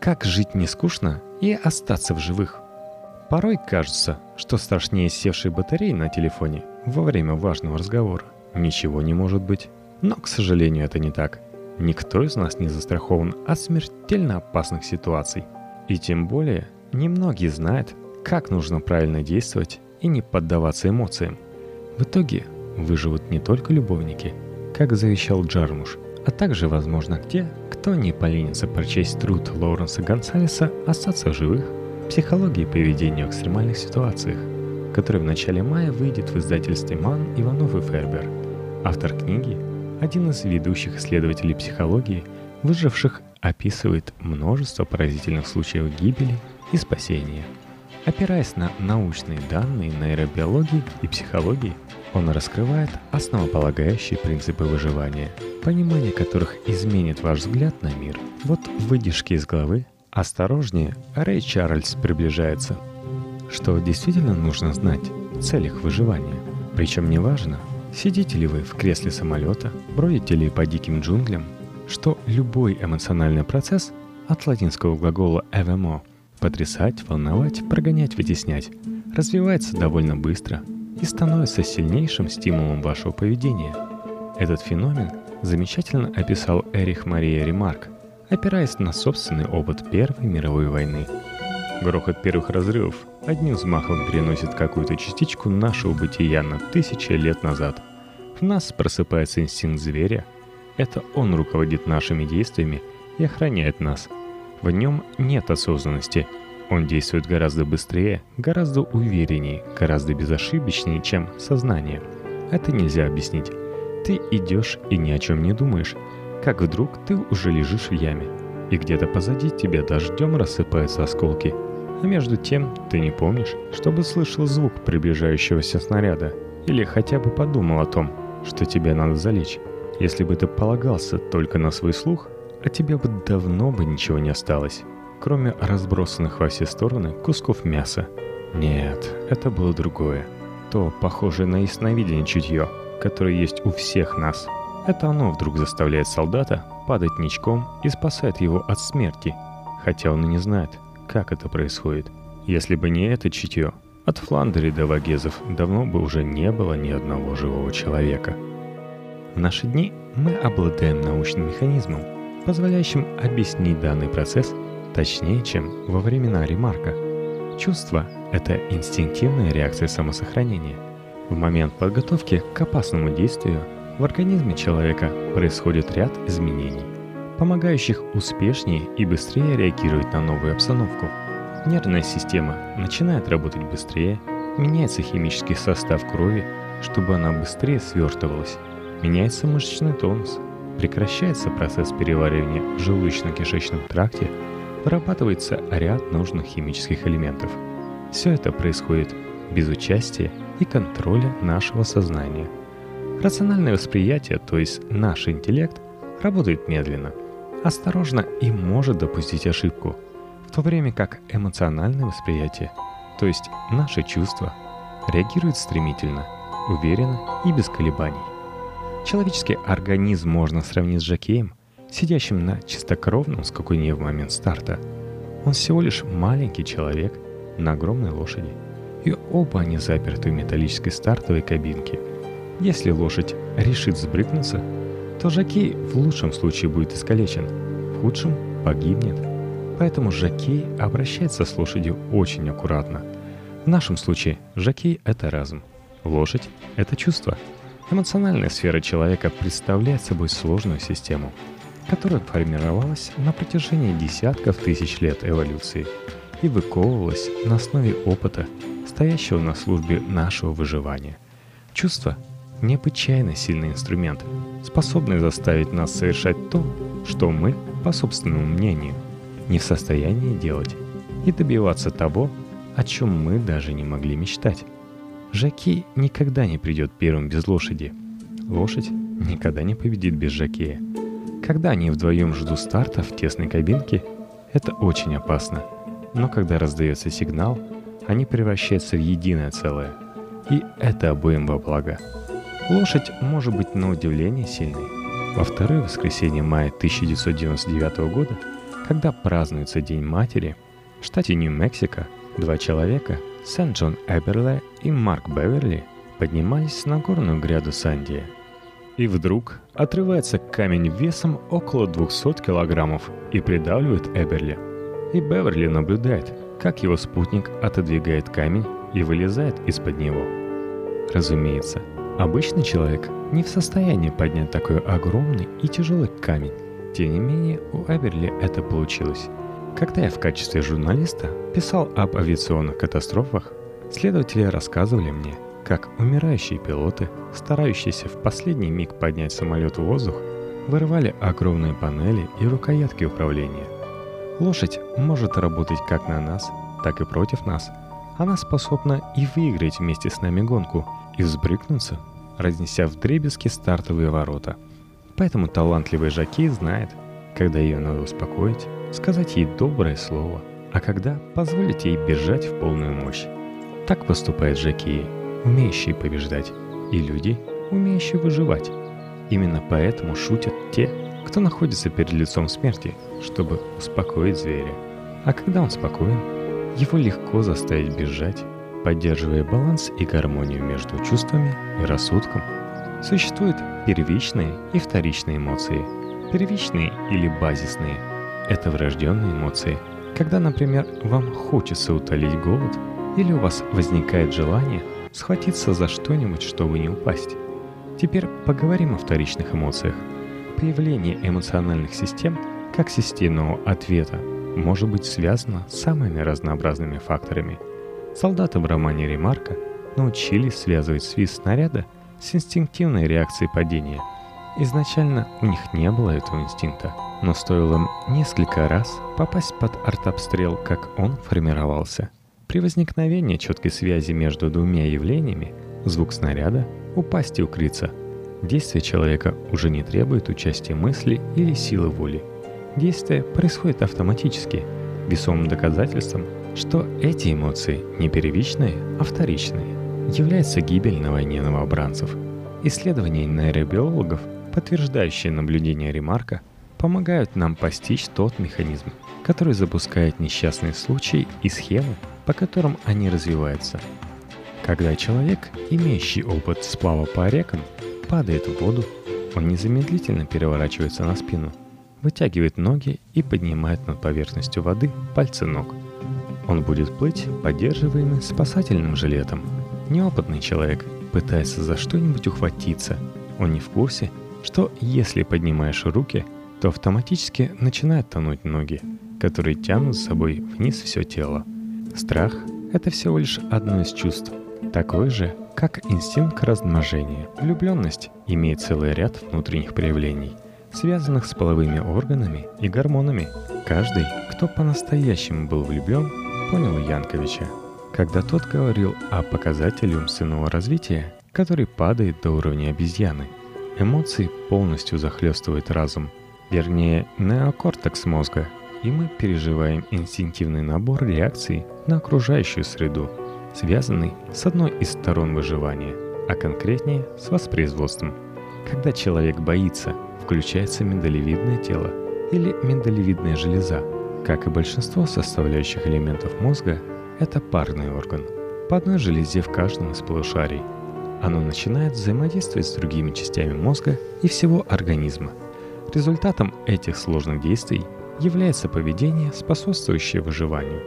Как жить не скучно и остаться в живых? Порой кажется, что страшнее севшей батареи на телефоне во время важного разговора ничего не может быть. Но, к сожалению, это не так. Никто из нас не застрахован от смертельно опасных ситуаций. И тем более, немногие знают, как нужно правильно действовать и не поддаваться эмоциям. В итоге выживут не только любовники, как завещал Джармуш, а также, возможно, те, кто не поленится прочесть труд Лоуренса Гонсалеса «Остаться в живых» психологии поведения в экстремальных ситуациях, который в начале мая выйдет в издательстве «Ман, Иванов и Фербер». Автор книги, один из ведущих исследователей психологии, выживших, описывает множество поразительных случаев гибели и спасения. Опираясь на научные данные нейробиологии и психологии, он раскрывает основополагающие принципы выживания, понимание которых изменит ваш взгляд на мир. Вот выдержки из главы Осторожнее, Рэй Чарльз приближается. Что действительно нужно знать в целях выживания. Причем неважно, сидите ли вы в кресле самолета, бродите ли по диким джунглям, что любой эмоциональный процесс от латинского глагола «эвемо» — потрясать, волновать, прогонять, вытеснять — развивается довольно быстро и становится сильнейшим стимулом вашего поведения. Этот феномен замечательно описал Эрих Мария Ремарк — опираясь на собственный опыт Первой мировой войны. Грохот первых разрывов одним взмахом переносит какую-то частичку нашего бытия на тысячи лет назад. В нас просыпается инстинкт зверя. Это он руководит нашими действиями и охраняет нас. В нем нет осознанности. Он действует гораздо быстрее, гораздо увереннее, гораздо безошибочнее, чем сознание. Это нельзя объяснить. Ты идешь и ни о чем не думаешь как вдруг ты уже лежишь в яме, и где-то позади тебя дождем рассыпаются осколки, а между тем ты не помнишь, чтобы слышал звук приближающегося снаряда, или хотя бы подумал о том, что тебе надо залечь. Если бы ты полагался только на свой слух, от тебя бы давно бы ничего не осталось, кроме разбросанных во все стороны кусков мяса. Нет, это было другое. То, похожее на ясновидение чутье, которое есть у всех нас – это оно вдруг заставляет солдата падать ничком и спасает его от смерти, хотя он и не знает, как это происходит. Если бы не это чутье, от Фландери до Вагезов давно бы уже не было ни одного живого человека. В наши дни мы обладаем научным механизмом, позволяющим объяснить данный процесс точнее, чем во времена ремарка. Чувство – это инстинктивная реакция самосохранения. В момент подготовки к опасному действию – в организме человека происходит ряд изменений, помогающих успешнее и быстрее реагировать на новую обстановку. Нервная система начинает работать быстрее, меняется химический состав крови, чтобы она быстрее свертывалась, меняется мышечный тонус, прекращается процесс переваривания в желудочно-кишечном тракте, вырабатывается ряд нужных химических элементов. Все это происходит без участия и контроля нашего сознания – Рациональное восприятие, то есть наш интеллект, работает медленно, осторожно и может допустить ошибку, в то время как эмоциональное восприятие, то есть наши чувства, реагирует стремительно, уверенно и без колебаний. Человеческий организм можно сравнить с жокеем, сидящим на чистокровном скакуне в момент старта. Он всего лишь маленький человек на огромной лошади, и оба они заперты в металлической стартовой кабинке – если лошадь решит сбрыкнуться, то жокей в лучшем случае будет искалечен, в худшем погибнет. Поэтому жокей обращается с лошадью очень аккуратно. В нашем случае жокей – это разум, лошадь – это чувство. Эмоциональная сфера человека представляет собой сложную систему, которая формировалась на протяжении десятков тысяч лет эволюции и выковывалась на основе опыта, стоящего на службе нашего выживания. Чувства необычайно сильный инструмент, способный заставить нас совершать то, что мы, по собственному мнению, не в состоянии делать, и добиваться того, о чем мы даже не могли мечтать. Жаки никогда не придет первым без лошади. Лошадь никогда не победит без жакея. Когда они вдвоем ждут старта в тесной кабинке, это очень опасно. Но когда раздается сигнал, они превращаются в единое целое. И это обоим во благо. Лошадь может быть на удивление сильной. Во второе воскресенье мая 1999 года, когда празднуется День матери, в штате Нью-Мексико два человека, Сент-Джон Эберле и Марк Беверли, поднимались на горную гряду Сандия. И вдруг отрывается камень весом около 200 килограммов и придавливает Эберли. И Беверли наблюдает, как его спутник отодвигает камень и вылезает из-под него. Разумеется, обычный человек не в состоянии поднять такой огромный и тяжелый камень. Тем не менее, у Эберли это получилось. Когда я в качестве журналиста писал об авиационных катастрофах, следователи рассказывали мне, как умирающие пилоты, старающиеся в последний миг поднять самолет в воздух, вырывали огромные панели и рукоятки управления. Лошадь может работать как на нас, так и против нас. Она способна и выиграть вместе с нами гонку, и взбрыкнуться, разнеся в дребезги стартовые ворота – Поэтому талантливый Жаки знает, когда ее надо успокоить, сказать ей доброе слово, а когда позволить ей бежать в полную мощь. Так поступает Жаки, умеющие побеждать, и люди, умеющие выживать. Именно поэтому шутят те, кто находится перед лицом смерти, чтобы успокоить зверя. А когда он спокоен, его легко заставить бежать, поддерживая баланс и гармонию между чувствами и рассудком – Существуют первичные и вторичные эмоции. Первичные или базисные – это врожденные эмоции. Когда, например, вам хочется утолить голод, или у вас возникает желание схватиться за что-нибудь, чтобы не упасть. Теперь поговорим о вторичных эмоциях. Появление эмоциональных систем как системного ответа может быть связано с самыми разнообразными факторами. Солдаты в романе Ремарка научились связывать свист снаряда – с инстинктивной реакцией падения. Изначально у них не было этого инстинкта, но стоило им несколько раз попасть под артобстрел, как он формировался. При возникновении четкой связи между двумя явлениями звук снаряда, упасть и укрыться. Действие человека уже не требует участия мысли или силы воли. Действие происходит автоматически, весомым доказательством, что эти эмоции не первичные, а вторичные является гибель на войне новобранцев. Исследования нейробиологов, подтверждающие наблюдения Ремарка, помогают нам постичь тот механизм, который запускает несчастные случаи и схемы, по которым они развиваются. Когда человек, имеющий опыт сплава по рекам, падает в воду, он незамедлительно переворачивается на спину, вытягивает ноги и поднимает над поверхностью воды пальцы ног. Он будет плыть, поддерживаемый спасательным жилетом – Неопытный человек пытается за что-нибудь ухватиться. Он не в курсе, что если поднимаешь руки, то автоматически начинают тонуть ноги, которые тянут с собой вниз все тело. Страх – это всего лишь одно из чувств, такое же, как инстинкт размножения. Влюбленность имеет целый ряд внутренних проявлений, связанных с половыми органами и гормонами. Каждый, кто по-настоящему был влюблен, понял Янковича – когда тот говорил о показателе умственного развития, который падает до уровня обезьяны. Эмоции полностью захлестывают разум, вернее, неокортекс мозга, и мы переживаем инстинктивный набор реакций на окружающую среду, связанный с одной из сторон выживания, а конкретнее с воспроизводством. Когда человек боится, включается миндалевидное тело или миндалевидная железа. Как и большинство составляющих элементов мозга, это парный орган. По одной железе в каждом из полушарий. Оно начинает взаимодействовать с другими частями мозга и всего организма. Результатом этих сложных действий является поведение, способствующее выживанию.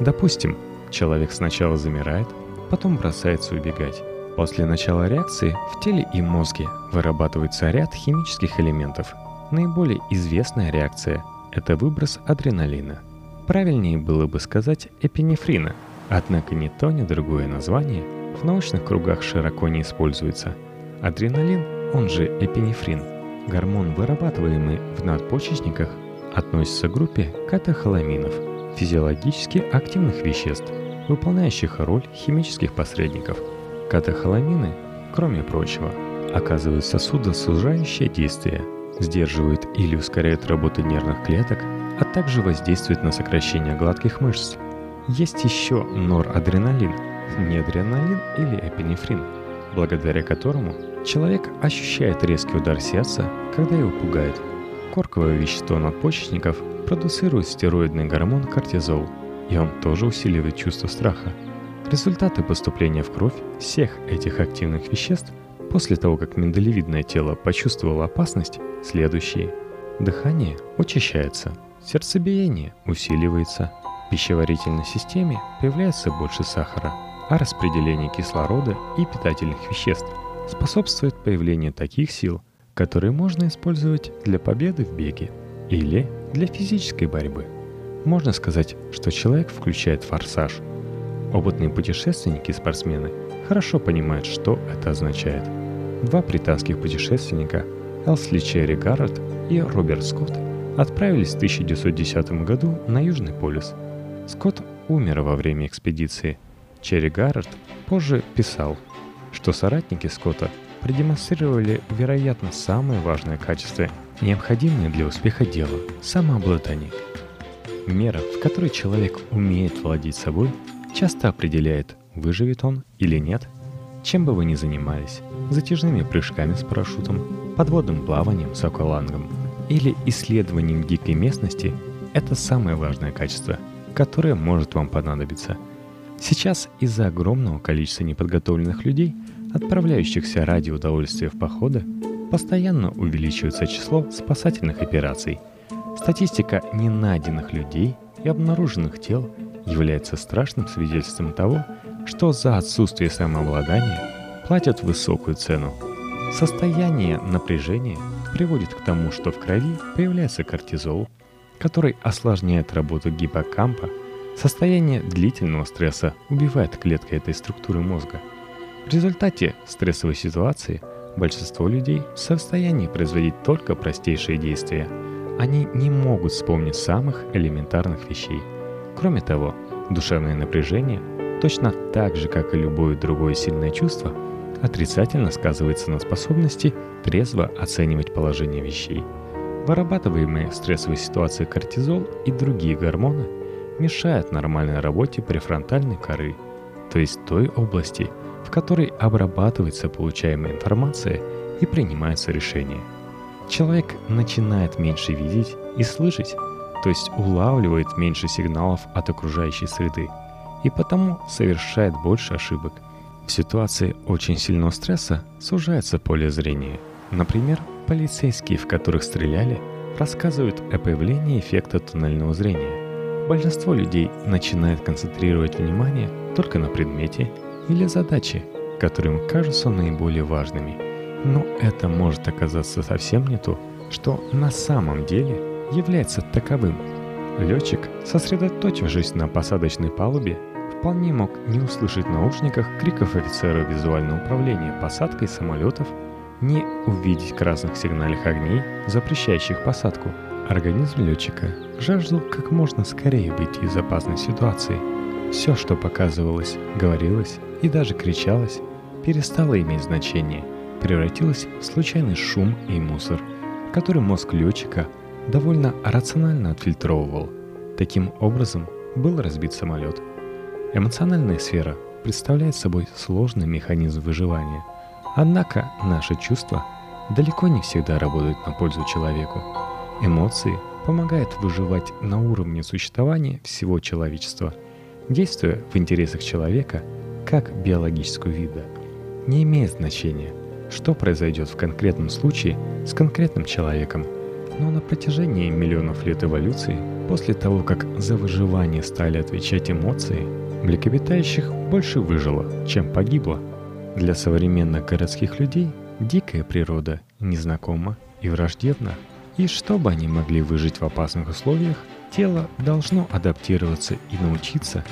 Допустим, человек сначала замирает, потом бросается убегать. После начала реакции в теле и мозге вырабатывается ряд химических элементов. Наиболее известная реакция – это выброс адреналина – Правильнее было бы сказать эпинефрина, однако ни то, ни другое название в научных кругах широко не используется. Адреналин, он же эпинефрин, гормон, вырабатываемый в надпочечниках, относится к группе катехоламинов, физиологически активных веществ, выполняющих роль химических посредников. Катехоламины, кроме прочего, оказывают сосудосужающее действие, сдерживают или ускоряют работу нервных клеток – а также воздействует на сокращение гладких мышц. Есть еще норадреналин, неадреналин или эпинефрин, благодаря которому человек ощущает резкий удар сердца, когда его пугает. Корковое вещество надпочечников продуцирует стероидный гормон кортизол, и он тоже усиливает чувство страха. Результаты поступления в кровь всех этих активных веществ после того, как миндалевидное тело почувствовало опасность, следующие. Дыхание учащается, сердцебиение усиливается, в пищеварительной системе появляется больше сахара, а распределение кислорода и питательных веществ способствует появлению таких сил, которые можно использовать для победы в беге или для физической борьбы. Можно сказать, что человек включает форсаж. Опытные путешественники и спортсмены хорошо понимают, что это означает. Два британских путешественника, Элсли Черри Гаррет и Роберт Скотт, отправились в 1910 году на Южный полюс. Скотт умер во время экспедиции. Черри Гаррет позже писал, что соратники Скотта продемонстрировали, вероятно, самое важное качество, необходимое для успеха дела – самообладание. Мера, в которой человек умеет владеть собой, часто определяет, выживет он или нет, чем бы вы ни занимались – затяжными прыжками с парашютом, подводным плаванием с аквалангом или исследованием дикой местности – это самое важное качество, которое может вам понадобиться. Сейчас из-за огромного количества неподготовленных людей – отправляющихся ради удовольствия в походы, постоянно увеличивается число спасательных операций. Статистика ненайденных людей и обнаруженных тел является страшным свидетельством того, что за отсутствие самообладания платят высокую цену. Состояние напряжения приводит к тому, что в крови появляется кортизол, который осложняет работу гиппокампа. Состояние длительного стресса убивает клетки этой структуры мозга – в результате стрессовой ситуации большинство людей в состоянии производить только простейшие действия. Они не могут вспомнить самых элементарных вещей. Кроме того, душевное напряжение, точно так же, как и любое другое сильное чувство, отрицательно сказывается на способности трезво оценивать положение вещей. Вырабатываемые в стрессовой ситуации кортизол и другие гормоны мешают нормальной работе префронтальной коры, то есть той области – в которой обрабатывается получаемая информация и принимаются решения. Человек начинает меньше видеть и слышать, то есть улавливает меньше сигналов от окружающей среды и потому совершает больше ошибок. В ситуации очень сильного стресса сужается поле зрения. Например, полицейские, в которых стреляли, рассказывают о появлении эффекта туннельного зрения. Большинство людей начинает концентрировать внимание только на предмете или задачи, которые им кажутся наиболее важными. Но это может оказаться совсем не то, что на самом деле является таковым. Летчик, сосредоточившись на посадочной палубе, вполне мог не услышать в наушниках криков офицера визуального управления посадкой самолетов, не увидеть красных сигнальных огней, запрещающих посадку. Организм летчика жаждал как можно скорее выйти из опасной ситуации. Все, что показывалось, говорилось и даже кричалось, перестало иметь значение, превратилось в случайный шум и мусор, который мозг летчика довольно рационально отфильтровывал. Таким образом был разбит самолет. Эмоциональная сфера представляет собой сложный механизм выживания. Однако наши чувства далеко не всегда работают на пользу человеку. Эмоции помогают выживать на уровне существования всего человечества, действуя в интересах человека – как биологического вида, не имеет значения, что произойдет в конкретном случае с конкретным человеком. Но на протяжении миллионов лет эволюции, после того, как за выживание стали отвечать эмоции, млекопитающих больше выжило, чем погибло. Для современных городских людей дикая природа незнакома и враждебна, и чтобы они могли выжить в опасных условиях, тело должно адаптироваться и научиться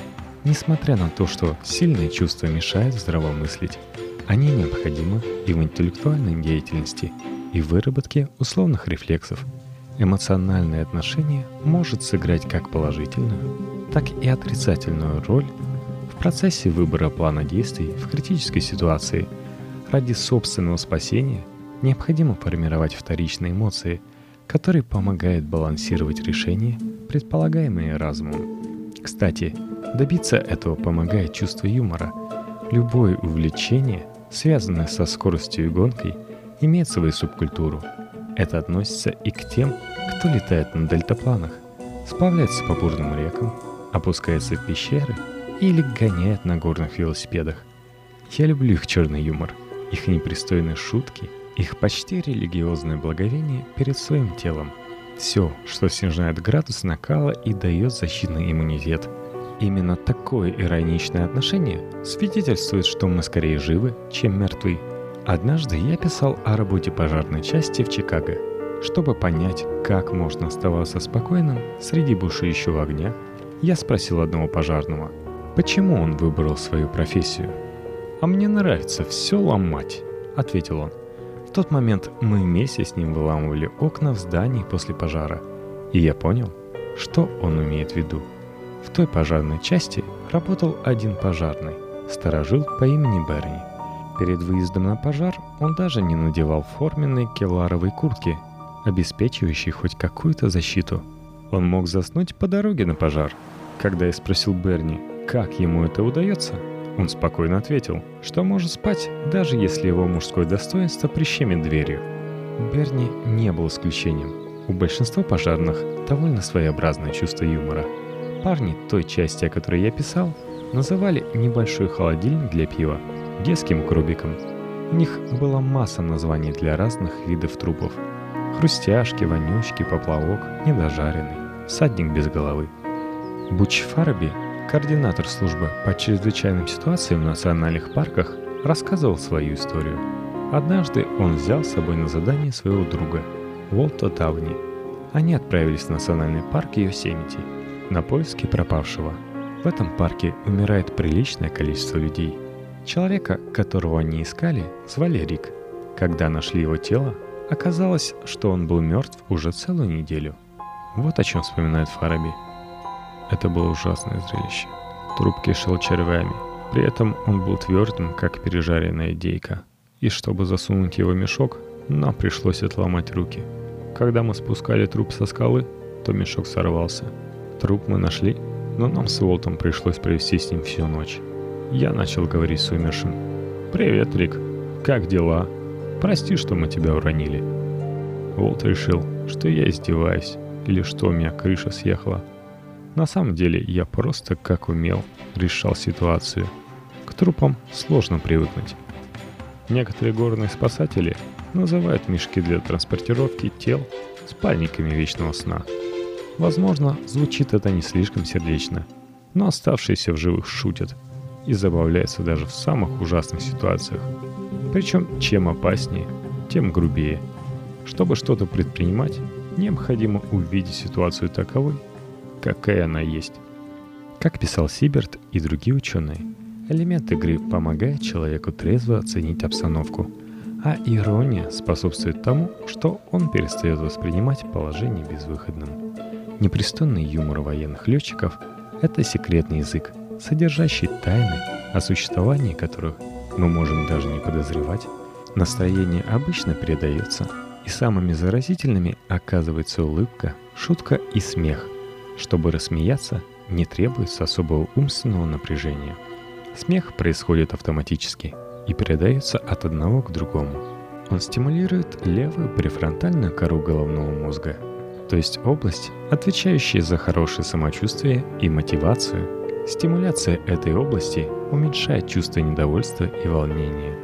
Несмотря на то, что сильные чувства мешают здравомыслить, они необходимы и в интеллектуальной деятельности, и в выработке условных рефлексов. Эмоциональное отношение может сыграть как положительную, так и отрицательную роль в процессе выбора плана действий в критической ситуации. Ради собственного спасения необходимо формировать вторичные эмоции, которые помогают балансировать решения, предполагаемые разумом. Кстати, Добиться этого помогает чувство юмора. Любое увлечение, связанное со скоростью и гонкой, имеет свою субкультуру. Это относится и к тем, кто летает на дельтапланах. сплавляется по бурным рекам, опускается в пещеры или гоняет на горных велосипедах. Я люблю их черный юмор, их непристойные шутки, их почти религиозное благовение перед своим телом. Все, что снижает градус накала и дает защитный иммунитет. Именно такое ироничное отношение свидетельствует, что мы скорее живы, чем мертвы. Однажды я писал о работе пожарной части в Чикаго. Чтобы понять, как можно оставаться спокойным среди бушующего огня, я спросил одного пожарного, почему он выбрал свою профессию. «А мне нравится все ломать», — ответил он. Тот момент мы вместе с ним выламывали окна в здании после пожара, и я понял, что он имеет в виду. В той пожарной части работал один пожарный, сторожил по имени Берни — Перед выездом на пожар он даже не надевал форменной келаровой куртки, обеспечивающей хоть какую-то защиту. Он мог заснуть по дороге на пожар. Когда я спросил Берни, как ему это удается, он спокойно ответил, что может спать, даже если его мужское достоинство прищемит дверью. Берни не был исключением. У большинства пожарных довольно своеобразное чувство юмора. Парни той части, о которой я писал, называли небольшой холодильник для пива – детским крубиком. У них была масса названий для разных видов трупов. Хрустяшки, вонючки, поплавок, недожаренный, садник без головы. Буч Фарби, координатор службы по чрезвычайным ситуациям в национальных парках, рассказывал свою историю. Однажды он взял с собой на задание своего друга, Уолта Тавни. Они отправились в национальный парк Йосемити на поиски пропавшего. В этом парке умирает приличное количество людей – Человека, которого они искали, звали Рик. Когда нашли его тело, оказалось, что он был мертв уже целую неделю. Вот о чем вспоминает Фараби. Это было ужасное зрелище. Труп кишел червями. При этом он был твердым, как пережаренная дейка. И чтобы засунуть его в мешок, нам пришлось отломать руки. Когда мы спускали труп со скалы, то мешок сорвался. Труп мы нашли, но нам с Уолтом пришлось провести с ним всю ночь. Я начал говорить с умершим. «Привет, Рик. Как дела? Прости, что мы тебя уронили». Волт решил, что я издеваюсь, или что у меня крыша съехала. На самом деле я просто как умел решал ситуацию. К трупам сложно привыкнуть. Некоторые горные спасатели называют мешки для транспортировки тел спальниками вечного сна. Возможно, звучит это не слишком сердечно, но оставшиеся в живых шутят – и забавляется даже в самых ужасных ситуациях. Причем чем опаснее, тем грубее. Чтобы что-то предпринимать, необходимо увидеть ситуацию таковой, какая она есть. Как писал Сиберт и другие ученые, элемент игры помогает человеку трезво оценить обстановку, а ирония способствует тому, что он перестает воспринимать положение безвыходным. Непристойный юмор военных летчиков – это секретный язык – содержащий тайны, о существовании которых мы можем даже не подозревать, настроение обычно передается, и самыми заразительными оказывается улыбка, шутка и смех. Чтобы рассмеяться, не требуется особого умственного напряжения. Смех происходит автоматически и передается от одного к другому. Он стимулирует левую префронтальную кору головного мозга, то есть область, отвечающая за хорошее самочувствие и мотивацию Стимуляция этой области уменьшает чувство недовольства и волнения.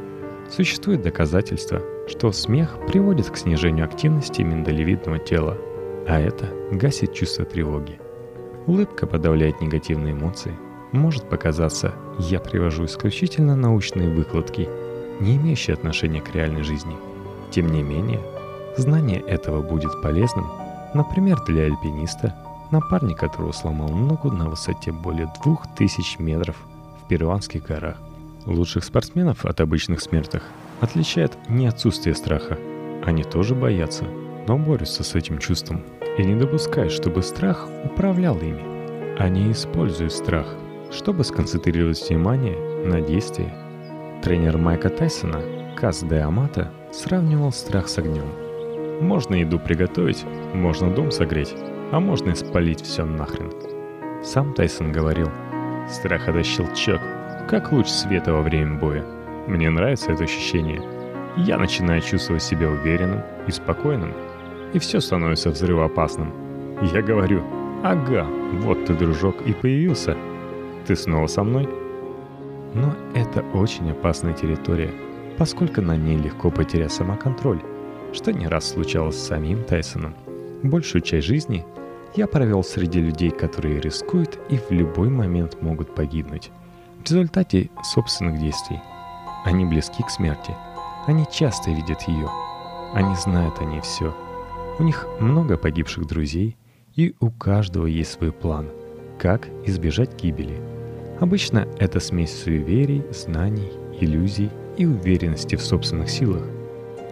Существует доказательство, что смех приводит к снижению активности миндалевидного тела, а это гасит чувство тревоги. Улыбка подавляет негативные эмоции. Может показаться, я привожу исключительно научные выкладки, не имеющие отношения к реальной жизни. Тем не менее, знание этого будет полезным, например, для альпиниста – напарник которого сломал ногу на высоте более 2000 метров в перуанских горах. Лучших спортсменов от обычных смертных отличает не отсутствие страха. Они тоже боятся, но борются с этим чувством и не допускают, чтобы страх управлял ими. Они используют страх, чтобы сконцентрировать внимание на действии. Тренер Майка Тайсона, Каз де Амата, сравнивал страх с огнем. Можно еду приготовить, можно дом согреть, а можно и спалить все нахрен. Сам Тайсон говорил, страх это щелчок, как луч света во время боя. Мне нравится это ощущение. Я начинаю чувствовать себя уверенным и спокойным, и все становится взрывоопасным. Я говорю, «Ага, вот ты, дружок, и появился. Ты снова со мной?» Но это очень опасная территория, поскольку на ней легко потерять самоконтроль, что не раз случалось с самим Тайсоном. Большую часть жизни я провел среди людей, которые рискуют и в любой момент могут погибнуть. В результате собственных действий. Они близки к смерти. Они часто видят ее. Они знают о ней все. У них много погибших друзей, и у каждого есть свой план, как избежать гибели. Обычно это смесь суеверий, знаний, иллюзий и уверенности в собственных силах.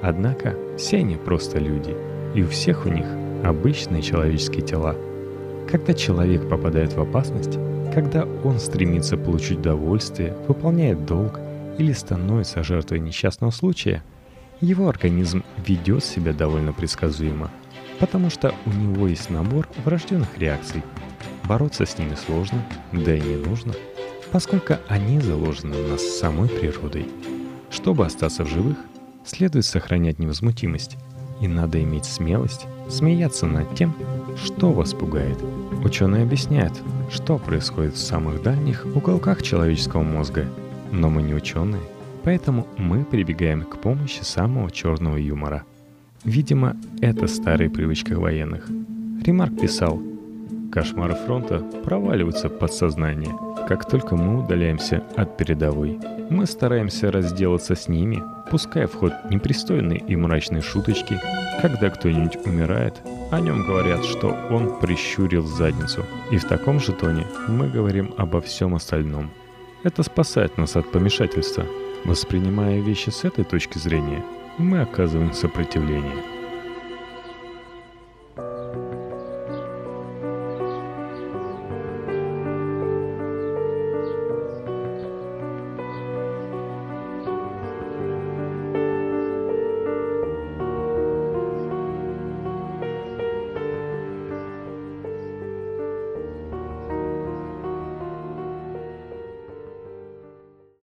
Однако все они просто люди, и у всех у них обычные человеческие тела. Когда человек попадает в опасность, когда он стремится получить удовольствие, выполняет долг или становится жертвой несчастного случая, его организм ведет себя довольно предсказуемо, потому что у него есть набор врожденных реакций. Бороться с ними сложно, да и не нужно, поскольку они заложены в нас самой природой. Чтобы остаться в живых, следует сохранять невозмутимость, и надо иметь смелость смеяться над тем, что вас пугает. Ученые объясняют, что происходит в самых дальних уголках человеческого мозга, но мы не ученые, поэтому мы прибегаем к помощи самого черного юмора. Видимо, это старая привычка военных. Ремарк писал, «Кошмары фронта проваливаются в подсознание, как только мы удаляемся от передовой. Мы стараемся разделаться с ними, пуская в ход непристойные и мрачные шуточки. Когда кто-нибудь умирает, о нем говорят, что он прищурил задницу. И в таком же тоне мы говорим обо всем остальном. Это спасает нас от помешательства. Воспринимая вещи с этой точки зрения, мы оказываем сопротивление.